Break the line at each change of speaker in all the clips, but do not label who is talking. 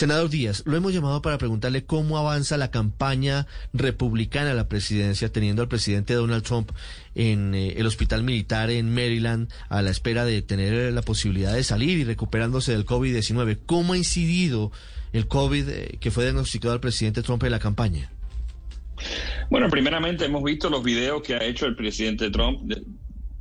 Senador Díaz, lo hemos llamado para preguntarle cómo avanza la campaña republicana a la presidencia, teniendo al presidente Donald Trump en eh, el hospital militar en Maryland a la espera de tener la posibilidad de salir y recuperándose del COVID-19. ¿Cómo ha incidido el COVID eh, que fue diagnosticado al presidente Trump en la campaña?
Bueno, primeramente hemos visto los videos que ha hecho el presidente Trump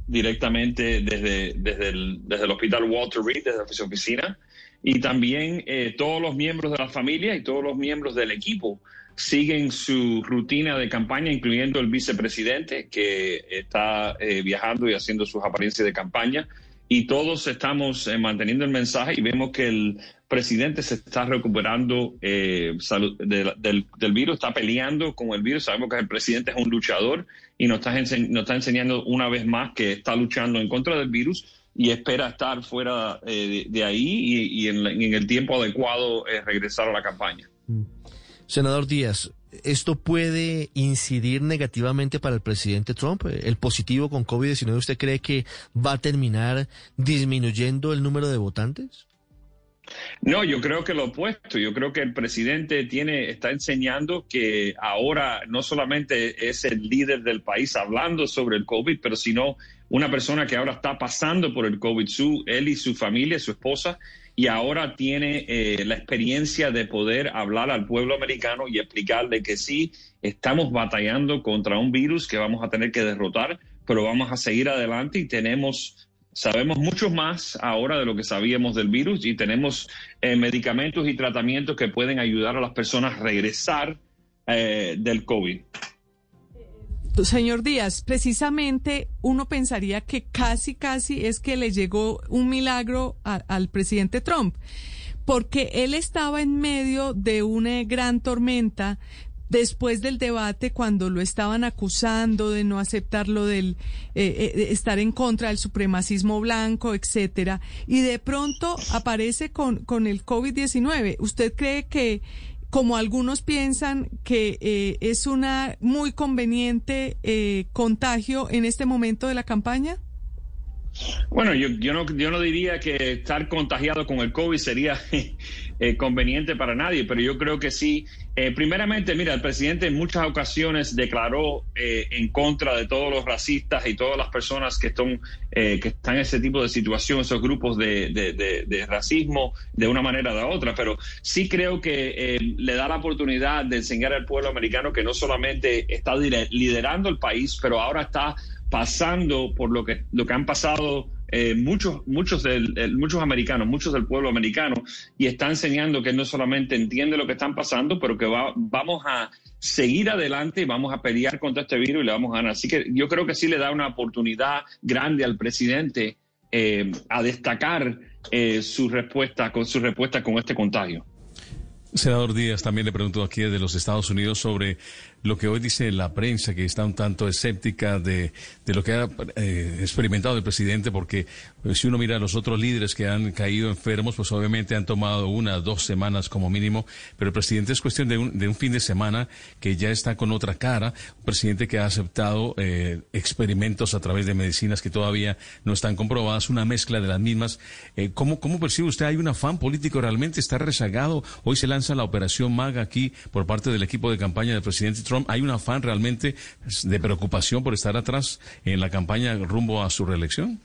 directamente desde, desde, el, desde el hospital Walter Reed, desde su oficina, y también eh, todos los miembros de la familia y todos los miembros del equipo siguen su rutina de campaña, incluyendo el vicepresidente que está eh, viajando y haciendo sus apariencias de campaña. Y todos estamos eh, manteniendo el mensaje y vemos que el presidente se está recuperando del, virus, está peleando con el virus. Sabemos que el presidente es un luchador y nos está enseñando una vez más que está luchando en contra del virus y espera estar fuera eh, de, ahí y, y en, en, el tiempo adecuado eh, regresar a la campaña.
Mm. Senador Díaz, ¿esto puede incidir negativamente para el presidente Trump? ¿El positivo con COVID-19 usted cree que va a terminar disminuyendo el número de votantes?
No, yo creo que lo opuesto. Yo creo que el presidente tiene, está enseñando que ahora no solamente es el líder del país hablando sobre el COVID, pero sino una persona que ahora está pasando por el COVID, su, él y su familia, su esposa, y ahora tiene eh, la experiencia de poder hablar al pueblo americano y explicarle que sí, estamos batallando contra un virus que vamos a tener que derrotar, pero vamos a seguir adelante y tenemos Sabemos mucho más ahora de lo que sabíamos del virus y tenemos eh, medicamentos y tratamientos que pueden ayudar a las personas a regresar eh, del COVID.
Señor Díaz, precisamente uno pensaría que casi, casi es que le llegó un milagro al presidente Trump, porque él estaba en medio de una gran tormenta después del debate cuando lo estaban acusando de no aceptar lo del eh, eh, estar en contra del supremacismo blanco, etcétera, y de pronto aparece con, con el COVID-19. ¿Usted cree que, como algunos piensan, que eh, es una muy conveniente eh, contagio en este momento de la campaña?
Bueno, yo, yo, no, yo no diría que estar contagiado con el COVID sería eh, conveniente para nadie, pero yo creo que sí. Eh, primeramente, mira, el presidente en muchas ocasiones declaró eh, en contra de todos los racistas y todas las personas que, están, que están en ese tipo de situación, esos grupos de, racismo, de una manera o de otra, pero sí creo que le da la oportunidad de enseñar al pueblo americano que no solamente está liderando el país, pero ahora está pasando por lo que, lo que han pasado eh, muchos, muchos, del, el, muchos americanos, muchos del pueblo americano, y está enseñando que no solamente entiende lo que están pasando, pero que va, vamos a seguir adelante y vamos a pelear contra este virus y le vamos a ganar. Así que yo creo que sí le da una oportunidad grande al presidente eh, a destacar eh, su respuesta con su respuesta con este contagio.
Senador Díaz, también le pregunto aquí de los Estados Unidos sobre lo que hoy dice la prensa, que está un tanto escéptica de, de lo que ha eh, experimentado el presidente, porque pues, si uno mira a los otros líderes que han caído enfermos, pues obviamente han tomado una, dos semanas como mínimo, pero el presidente es cuestión de un, de un fin de semana que ya está con otra cara, un presidente que ha aceptado eh, experimentos a través de medicinas que todavía no están comprobadas, una mezcla de las mismas. Eh, ¿cómo, ¿Cómo percibe usted? ¿Hay un afán político realmente? ¿Está rezagado? Hoy se lanza la operación MAGA aquí por parte del equipo de campaña del presidente Trump, ¿hay un afán realmente de preocupación por estar atrás en la campaña rumbo a su reelección?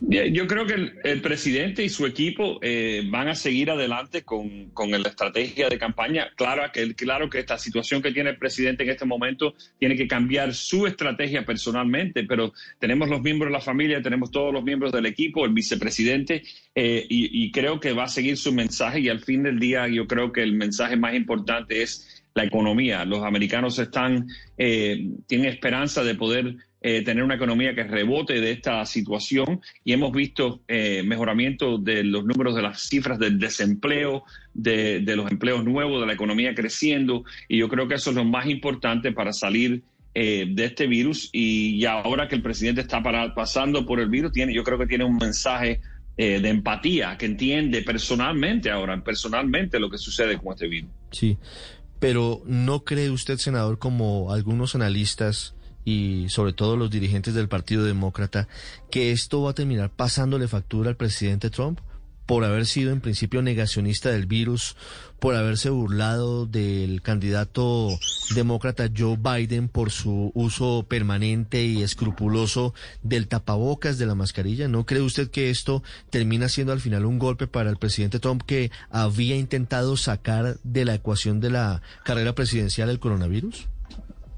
Yo creo que el, presidente y su equipo eh, van a seguir adelante con, con, la estrategia de campaña. Claro que, claro que esta situación que tiene el presidente en este momento tiene que cambiar su estrategia personalmente, pero tenemos los miembros de la familia, tenemos todos los miembros del equipo, el vicepresidente, eh, y, y creo que va a seguir su mensaje y al fin del día yo creo que el mensaje más importante es la economía. Los americanos están, eh, tienen esperanza de poder eh, tener una economía que rebote de esta situación y hemos visto eh, mejoramiento de los números de las cifras del desempleo, de, los empleos nuevos, de la economía creciendo y yo creo que eso es lo más importante para salir eh, de este virus y, ahora que el presidente está pasando por el virus, tiene, yo creo que tiene un mensaje de empatía, que entiende personalmente ahora, personalmente lo que sucede con este virus.
Sí, pero ¿no cree usted, senador, como algunos analistas y sobre todo los dirigentes del Partido Demócrata, que esto va a terminar pasándole factura al presidente Trump por haber sido en principio negacionista del virus, por haberse burlado del candidato demócrata Joe Biden por su uso permanente y escrupuloso del tapabocas, de la mascarilla. ¿No cree usted que esto termina siendo al final un golpe para el presidente Trump que había intentado sacar de la ecuación de la carrera presidencial el coronavirus?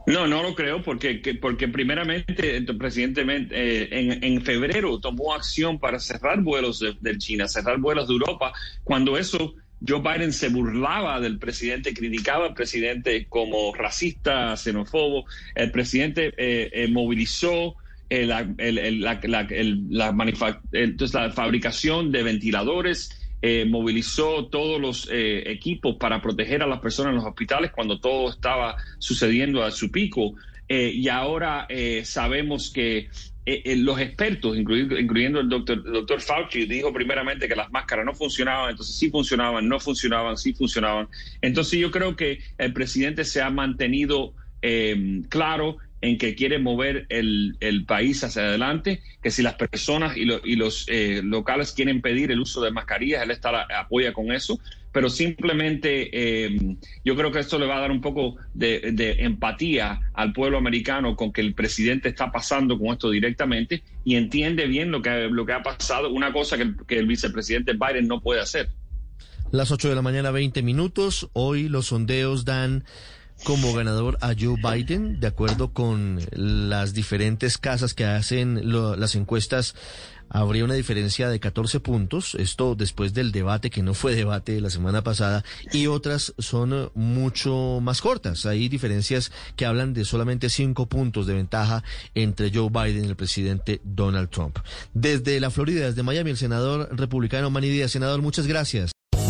No, no lo creo, porque, porque primeramente el presidente eh, en, en, febrero tomó acción para cerrar vuelos de, China, cerrar vuelos de Europa, cuando eso Joe Biden se burlaba del presidente, criticaba al presidente como racista, xenófobo. El presidente eh, eh, movilizó la, la, la fabricación de ventiladores eh, movilizó todos los eh, equipos para proteger a las personas en los hospitales cuando todo estaba sucediendo a su pico. Eh, y ahora sabemos que los expertos, incluyendo, el doctor, doctor Fauci, dijo primeramente que las máscaras no funcionaban, entonces sí funcionaban, no funcionaban, sí funcionaban. Entonces yo creo que el presidente se ha mantenido claro en que quiere mover el, país hacia adelante, que si las personas y, los eh, locales quieren pedir el uso de mascarillas, él está, apoya con eso, pero simplemente eh, yo creo que esto le va a dar un poco de, empatía al pueblo americano con que el presidente está pasando con esto directamente y entiende bien lo que, lo que ha pasado, una cosa que, que el vicepresidente Biden no puede hacer.
Las 8 de la mañana, 20 minutos. Hoy los sondeos dan como ganador a Joe Biden, de acuerdo con las diferentes casas que hacen las encuestas. Habría una diferencia de 14 puntos, esto después del debate, que no fue debate la semana pasada, y otras son mucho más cortas. Hay diferencias que hablan de solamente 5 puntos de ventaja entre Joe Biden y el presidente Donald Trump. Desde la Florida, desde Miami, el senador republicano Manny. Senador, muchas gracias.